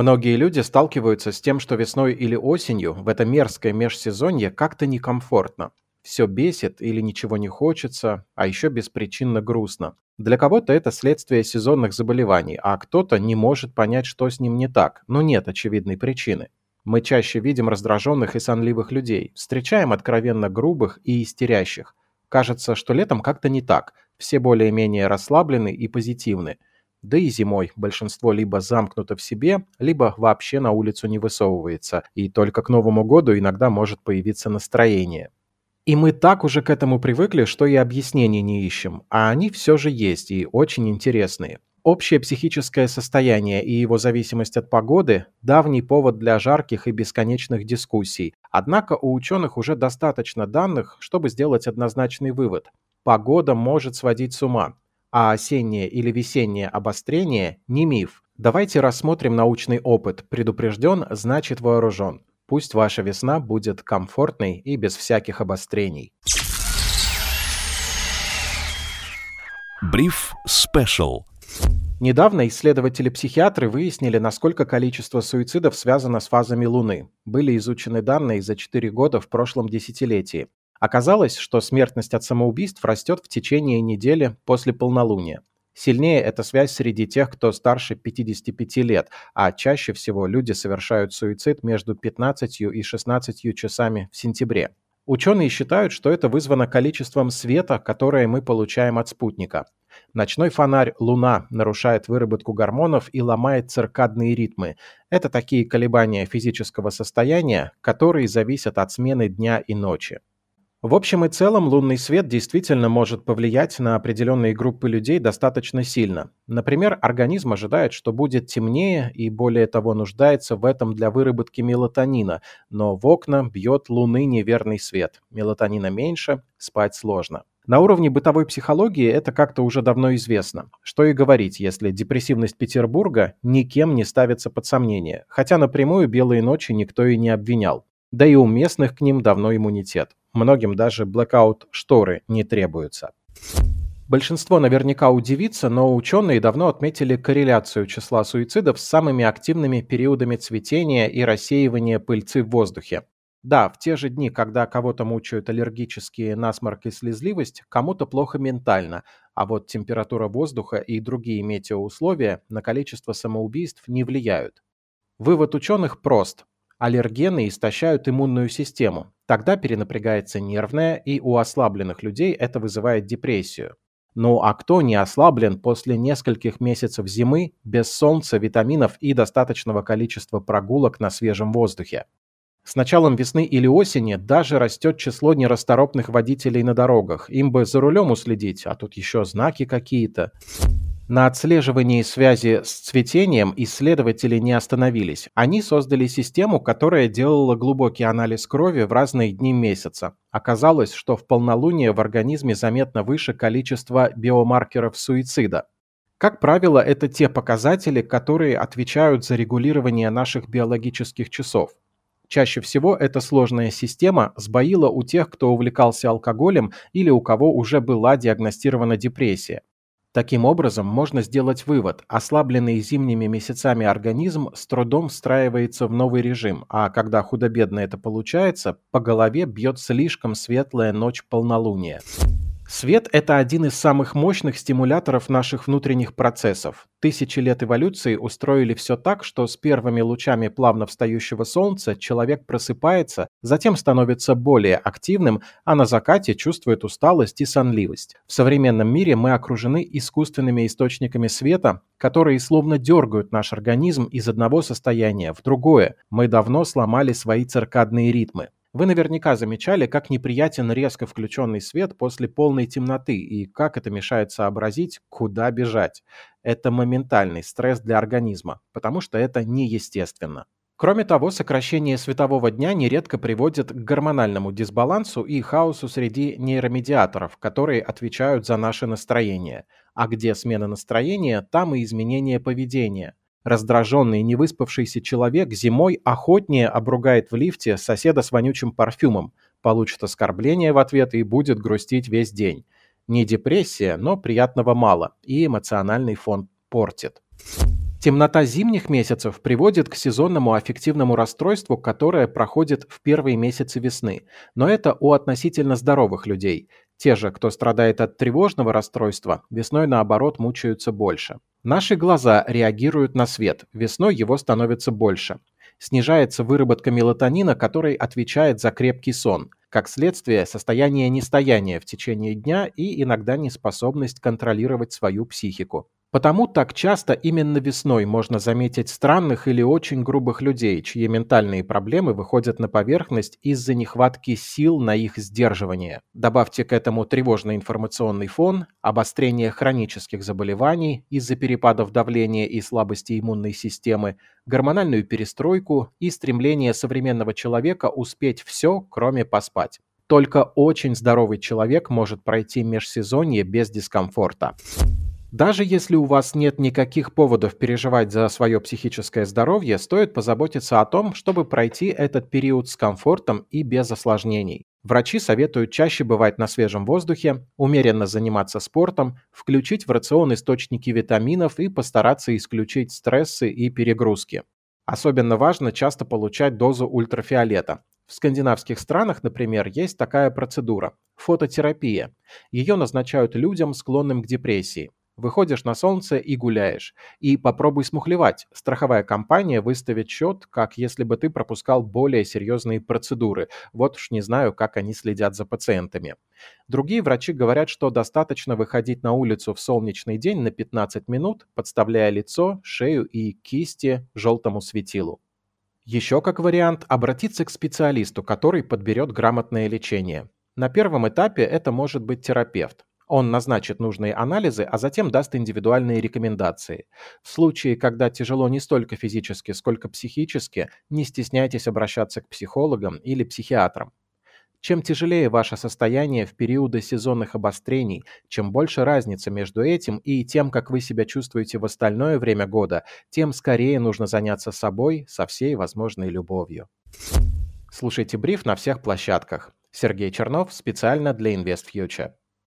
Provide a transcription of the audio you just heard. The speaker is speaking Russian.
Многие люди сталкиваются с тем, что весной или осенью в это мерзкое межсезонье как-то некомфортно. Все бесит или ничего не хочется, а еще беспричинно грустно. Для кого-то это следствие сезонных заболеваний, а кто-то не может понять, что с ним не так, но нет очевидной причины. Мы чаще видим раздраженных и сонливых людей, встречаем откровенно грубых и истерящих. Кажется, что летом как-то не так, все более-менее расслаблены и позитивны. Да и зимой большинство либо замкнуто в себе, либо вообще на улицу не высовывается, и только к Новому году иногда может появиться настроение. И мы так уже к этому привыкли, что и объяснений не ищем, а они все же есть и очень интересные. Общее психическое состояние и его зависимость от погоды – давний повод для жарких и бесконечных дискуссий. Однако у ученых уже достаточно данных, чтобы сделать однозначный вывод. Погода может сводить с ума, а осеннее или весеннее обострение – не миф. Давайте рассмотрим научный опыт. Предупрежден, значит вооружен. Пусть ваша весна будет комфортной и без всяких обострений. Бриф Спешл. Недавно исследователи-психиатры выяснили, насколько количество суицидов связано с фазами Луны. Были изучены данные за 4 года в прошлом десятилетии. Оказалось, что смертность от самоубийств растет в течение недели после полнолуния. Сильнее эта связь среди тех, кто старше 55 лет, а чаще всего люди совершают суицид между 15 и 16 часами в сентябре. Ученые считают, что это вызвано количеством света, которое мы получаем от спутника. Ночной фонарь Луна нарушает выработку гормонов и ломает циркадные ритмы. Это такие колебания физического состояния, которые зависят от смены дня и ночи. В общем и целом, лунный свет действительно может повлиять на определенные группы людей достаточно сильно. Например, организм ожидает, что будет темнее и более того нуждается в этом для выработки мелатонина, но в окна бьет луны неверный свет. Мелатонина меньше, спать сложно. На уровне бытовой психологии это как-то уже давно известно. Что и говорить, если депрессивность Петербурга никем не ставится под сомнение, хотя напрямую белые ночи никто и не обвинял. Да и у местных к ним давно иммунитет. Многим даже blackout-шторы не требуются. Большинство наверняка удивится, но ученые давно отметили корреляцию числа суицидов с самыми активными периодами цветения и рассеивания пыльцы в воздухе. Да, в те же дни, когда кого-то мучают аллергические насморк и слезливость, кому-то плохо ментально, а вот температура воздуха и другие метеоусловия на количество самоубийств не влияют. Вывод ученых прост. Аллергены истощают иммунную систему. Тогда перенапрягается нервная, и у ослабленных людей это вызывает депрессию. Ну а кто не ослаблен после нескольких месяцев зимы, без солнца, витаминов и достаточного количества прогулок на свежем воздухе? С началом весны или осени даже растет число нерасторопных водителей на дорогах. Им бы за рулем уследить, а тут еще знаки какие-то. На отслеживании связи с цветением исследователи не остановились. Они создали систему, которая делала глубокий анализ крови в разные дни месяца. Оказалось, что в полнолуние в организме заметно выше количество биомаркеров суицида. Как правило, это те показатели, которые отвечают за регулирование наших биологических часов. Чаще всего эта сложная система сбоила у тех, кто увлекался алкоголем или у кого уже была диагностирована депрессия. Таким образом, можно сделать вывод, ослабленный зимними месяцами организм с трудом встраивается в новый режим, а когда худо-бедно это получается, по голове бьет слишком светлая ночь полнолуния. Свет – это один из самых мощных стимуляторов наших внутренних процессов. Тысячи лет эволюции устроили все так, что с первыми лучами плавно встающего солнца человек просыпается, затем становится более активным, а на закате чувствует усталость и сонливость. В современном мире мы окружены искусственными источниками света, которые словно дергают наш организм из одного состояния в другое. Мы давно сломали свои циркадные ритмы. Вы наверняка замечали, как неприятен резко включенный свет после полной темноты и как это мешает сообразить, куда бежать. Это моментальный стресс для организма, потому что это неестественно. Кроме того, сокращение светового дня нередко приводит к гормональному дисбалансу и хаосу среди нейромедиаторов, которые отвечают за наше настроение. А где смена настроения, там и изменение поведения – Раздраженный невыспавшийся человек зимой охотнее обругает в лифте соседа с вонючим парфюмом, получит оскорбление в ответ и будет грустить весь день. Не депрессия, но приятного мало, и эмоциональный фон портит. Темнота зимних месяцев приводит к сезонному аффективному расстройству, которое проходит в первые месяцы весны. Но это у относительно здоровых людей. Те же, кто страдает от тревожного расстройства, весной наоборот мучаются больше. Наши глаза реагируют на свет, весной его становится больше. Снижается выработка мелатонина, который отвечает за крепкий сон. Как следствие, состояние нестояния в течение дня и иногда неспособность контролировать свою психику. Потому так часто именно весной можно заметить странных или очень грубых людей, чьи ментальные проблемы выходят на поверхность из-за нехватки сил на их сдерживание. Добавьте к этому тревожный информационный фон, обострение хронических заболеваний из-за перепадов давления и слабости иммунной системы, гормональную перестройку и стремление современного человека успеть все, кроме поспать. Только очень здоровый человек может пройти межсезонье без дискомфорта. Даже если у вас нет никаких поводов переживать за свое психическое здоровье, стоит позаботиться о том, чтобы пройти этот период с комфортом и без осложнений. Врачи советуют чаще бывать на свежем воздухе, умеренно заниматься спортом, включить в рацион источники витаминов и постараться исключить стрессы и перегрузки. Особенно важно часто получать дозу ультрафиолета. В скандинавских странах, например, есть такая процедура – фототерапия. Ее назначают людям, склонным к депрессии. Выходишь на солнце и гуляешь. И попробуй смухлевать. Страховая компания выставит счет, как если бы ты пропускал более серьезные процедуры. Вот уж не знаю, как они следят за пациентами. Другие врачи говорят, что достаточно выходить на улицу в солнечный день на 15 минут, подставляя лицо, шею и кисти желтому светилу. Еще как вариант обратиться к специалисту, который подберет грамотное лечение. На первом этапе это может быть терапевт. Он назначит нужные анализы, а затем даст индивидуальные рекомендации. В случае, когда тяжело не столько физически, сколько психически, не стесняйтесь обращаться к психологам или психиатрам. Чем тяжелее ваше состояние в периоды сезонных обострений, чем больше разница между этим и тем, как вы себя чувствуете в остальное время года, тем скорее нужно заняться собой со всей возможной любовью. Слушайте бриф на всех площадках. Сергей Чернов специально для InvestFuture.